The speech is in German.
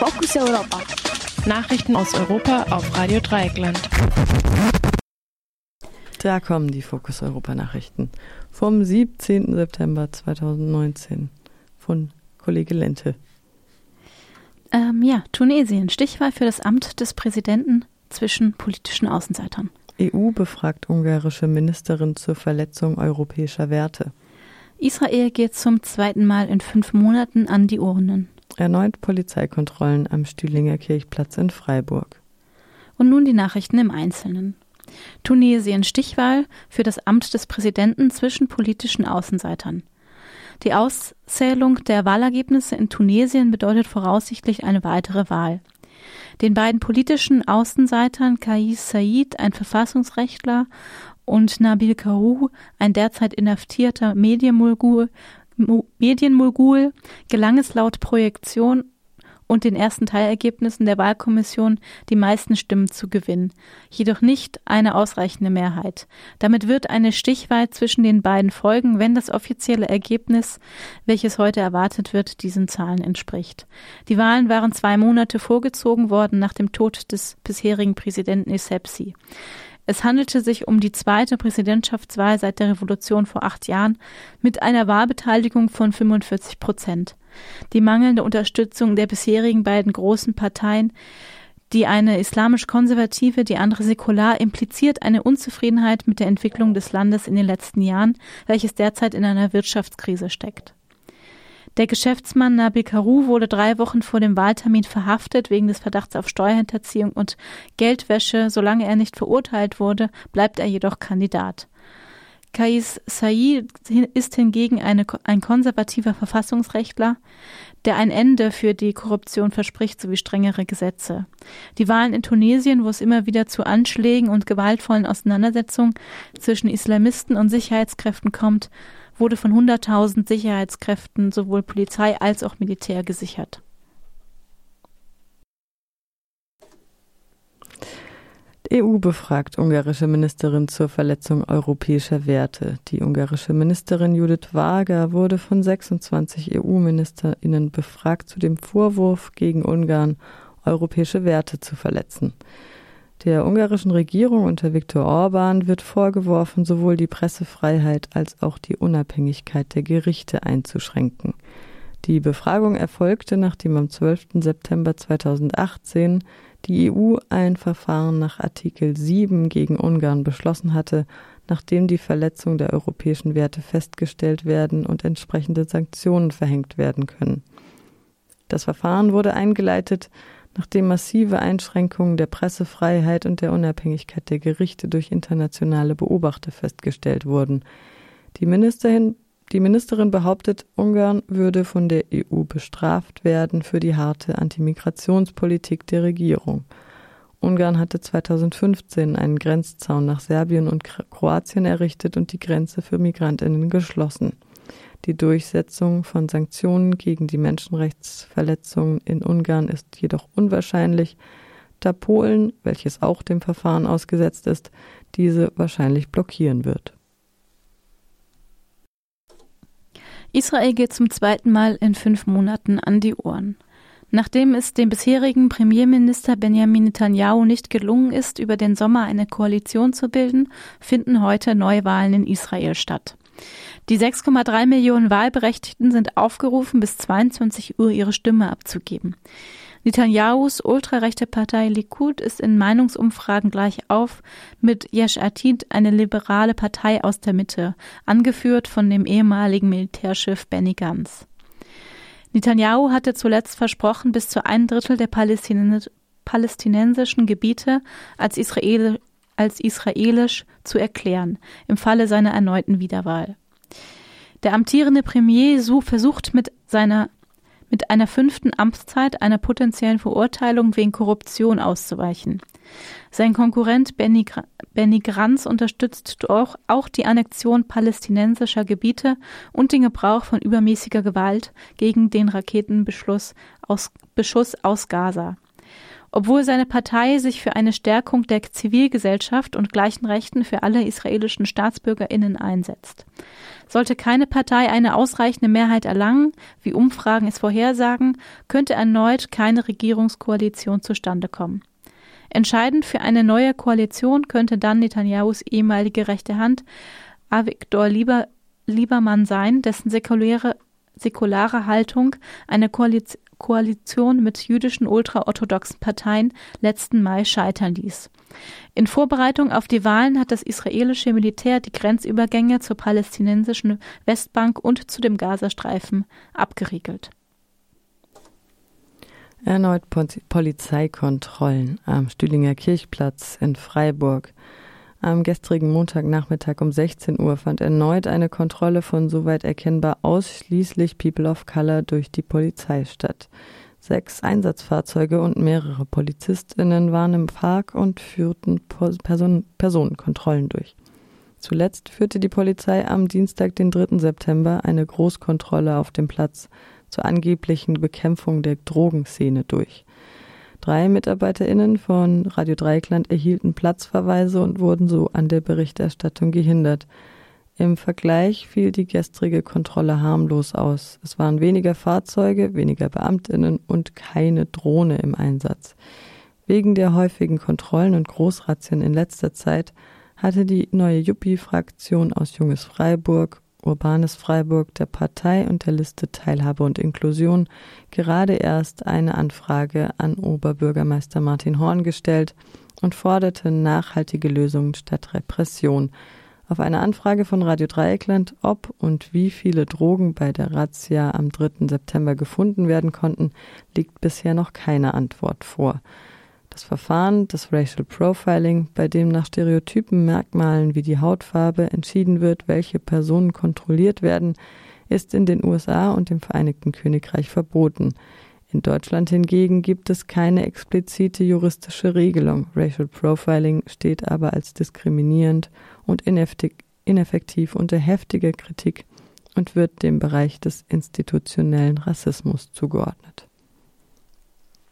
Fokus Europa. Nachrichten aus Europa auf Radio Dreieckland. Da kommen die Fokus Europa Nachrichten vom 17. September 2019 von Kollege Lente. Ähm, ja, Tunesien, Stichwahl für das Amt des Präsidenten zwischen politischen Außenseitern. EU befragt ungarische Ministerin zur Verletzung europäischer Werte. Israel geht zum zweiten Mal in fünf Monaten an die Urnen. Erneut Polizeikontrollen am Stühlinger Kirchplatz in Freiburg. Und nun die Nachrichten im Einzelnen. Tunesien Stichwahl für das Amt des Präsidenten zwischen politischen Außenseitern. Die Auszählung der Wahlergebnisse in Tunesien bedeutet voraussichtlich eine weitere Wahl. Den beiden politischen Außenseitern Kais Said, ein Verfassungsrechtler, und Nabil Karu, ein derzeit inhaftierter Medienmogul, Medienmogul, gelang es laut Projektion und den ersten Teilergebnissen der Wahlkommission die meisten Stimmen zu gewinnen, jedoch nicht eine ausreichende Mehrheit. Damit wird eine Stichwahl zwischen den beiden folgen, wenn das offizielle Ergebnis, welches heute erwartet wird, diesen Zahlen entspricht. Die Wahlen waren zwei Monate vorgezogen worden nach dem Tod des bisherigen Präsidenten Essebsi. Es handelte sich um die zweite Präsidentschaftswahl seit der Revolution vor acht Jahren mit einer Wahlbeteiligung von 45 Prozent. Die mangelnde Unterstützung der bisherigen beiden großen Parteien, die eine islamisch-konservative, die andere säkular, impliziert eine Unzufriedenheit mit der Entwicklung des Landes in den letzten Jahren, welches derzeit in einer Wirtschaftskrise steckt. Der Geschäftsmann Nabil Karu wurde drei Wochen vor dem Wahltermin verhaftet wegen des Verdachts auf Steuerhinterziehung und Geldwäsche. Solange er nicht verurteilt wurde, bleibt er jedoch Kandidat. Kais Said ist hingegen eine, ein konservativer Verfassungsrechtler, der ein Ende für die Korruption verspricht sowie strengere Gesetze. Die Wahlen in Tunesien, wo es immer wieder zu Anschlägen und gewaltvollen Auseinandersetzungen zwischen Islamisten und Sicherheitskräften kommt, wurde von 100.000 Sicherheitskräften sowohl Polizei als auch Militär gesichert. EU befragt ungarische Ministerin zur Verletzung europäischer Werte. Die ungarische Ministerin Judith Wager wurde von 26 EU-Ministerinnen befragt zu dem Vorwurf gegen Ungarn, europäische Werte zu verletzen. Der ungarischen Regierung unter Viktor Orban wird vorgeworfen, sowohl die Pressefreiheit als auch die Unabhängigkeit der Gerichte einzuschränken. Die Befragung erfolgte, nachdem am 12. September 2018 die EU ein Verfahren nach Artikel 7 gegen Ungarn beschlossen hatte, nachdem die Verletzung der europäischen Werte festgestellt werden und entsprechende Sanktionen verhängt werden können. Das Verfahren wurde eingeleitet, nachdem massive Einschränkungen der Pressefreiheit und der Unabhängigkeit der Gerichte durch internationale Beobachter festgestellt wurden. Die Ministerin die Ministerin behauptet, Ungarn würde von der EU bestraft werden für die harte Antimigrationspolitik der Regierung. Ungarn hatte 2015 einen Grenzzaun nach Serbien und Kroatien errichtet und die Grenze für Migrantinnen geschlossen. Die Durchsetzung von Sanktionen gegen die Menschenrechtsverletzungen in Ungarn ist jedoch unwahrscheinlich, da Polen, welches auch dem Verfahren ausgesetzt ist, diese wahrscheinlich blockieren wird. Israel geht zum zweiten Mal in fünf Monaten an die Ohren. Nachdem es dem bisherigen Premierminister Benjamin Netanyahu nicht gelungen ist, über den Sommer eine Koalition zu bilden, finden heute Neuwahlen in Israel statt. Die 6,3 Millionen Wahlberechtigten sind aufgerufen, bis 22 Uhr ihre Stimme abzugeben. Netanyahus ultrarechte Partei Likud ist in Meinungsumfragen gleich auf mit Yesh Atid, eine liberale Partei aus der Mitte, angeführt von dem ehemaligen Militärchef Benny Gantz. Netanyahu hatte zuletzt versprochen, bis zu ein Drittel der palästinensischen Gebiete als, Israel, als israelisch zu erklären, im Falle seiner erneuten Wiederwahl. Der amtierende Premier Su versucht mit seiner mit einer fünften Amtszeit einer potenziellen Verurteilung wegen Korruption auszuweichen. Sein Konkurrent Benny, Benny Granz unterstützt auch, auch die Annexion palästinensischer Gebiete und den Gebrauch von übermäßiger Gewalt gegen den Raketenbeschuss aus, Beschuss aus Gaza. Obwohl seine Partei sich für eine Stärkung der Zivilgesellschaft und gleichen Rechten für alle israelischen Staatsbürgerinnen einsetzt. Sollte keine Partei eine ausreichende Mehrheit erlangen, wie Umfragen es vorhersagen, könnte erneut keine Regierungskoalition zustande kommen. Entscheidend für eine neue Koalition könnte dann Netanyahus ehemalige rechte Hand Avigdor Lieber, Liebermann sein, dessen säkuläre, säkulare Haltung eine Koalition Koalition mit jüdischen ultraorthodoxen Parteien letzten Mai scheitern ließ. In Vorbereitung auf die Wahlen hat das israelische Militär die Grenzübergänge zur palästinensischen Westbank und zu dem Gazastreifen abgeriegelt. Erneut Polizeikontrollen am Stühlinger Kirchplatz in Freiburg. Am gestrigen Montagnachmittag um 16 Uhr fand erneut eine Kontrolle von soweit erkennbar ausschließlich People of Color durch die Polizei statt. Sechs Einsatzfahrzeuge und mehrere PolizistInnen waren im Park und führten Person Personenkontrollen durch. Zuletzt führte die Polizei am Dienstag, den 3. September, eine Großkontrolle auf dem Platz zur angeblichen Bekämpfung der Drogenszene durch. Drei MitarbeiterInnen von Radio Dreieckland erhielten Platzverweise und wurden so an der Berichterstattung gehindert. Im Vergleich fiel die gestrige Kontrolle harmlos aus. Es waren weniger Fahrzeuge, weniger BeamtInnen und keine Drohne im Einsatz. Wegen der häufigen Kontrollen und Großrazzien in letzter Zeit hatte die neue Juppie-Fraktion aus Junges Freiburg Urbanes Freiburg der Partei und der Liste Teilhabe und Inklusion gerade erst eine Anfrage an Oberbürgermeister Martin Horn gestellt und forderte nachhaltige Lösungen statt Repression. Auf eine Anfrage von Radio Dreieckland, ob und wie viele Drogen bei der Razzia am 3. September gefunden werden konnten, liegt bisher noch keine Antwort vor. Das Verfahren des Racial Profiling, bei dem nach Stereotypen Merkmalen wie die Hautfarbe entschieden wird, welche Personen kontrolliert werden, ist in den USA und dem Vereinigten Königreich verboten. In Deutschland hingegen gibt es keine explizite juristische Regelung. Racial Profiling steht aber als diskriminierend und ineffektiv unter heftiger Kritik und wird dem Bereich des institutionellen Rassismus zugeordnet.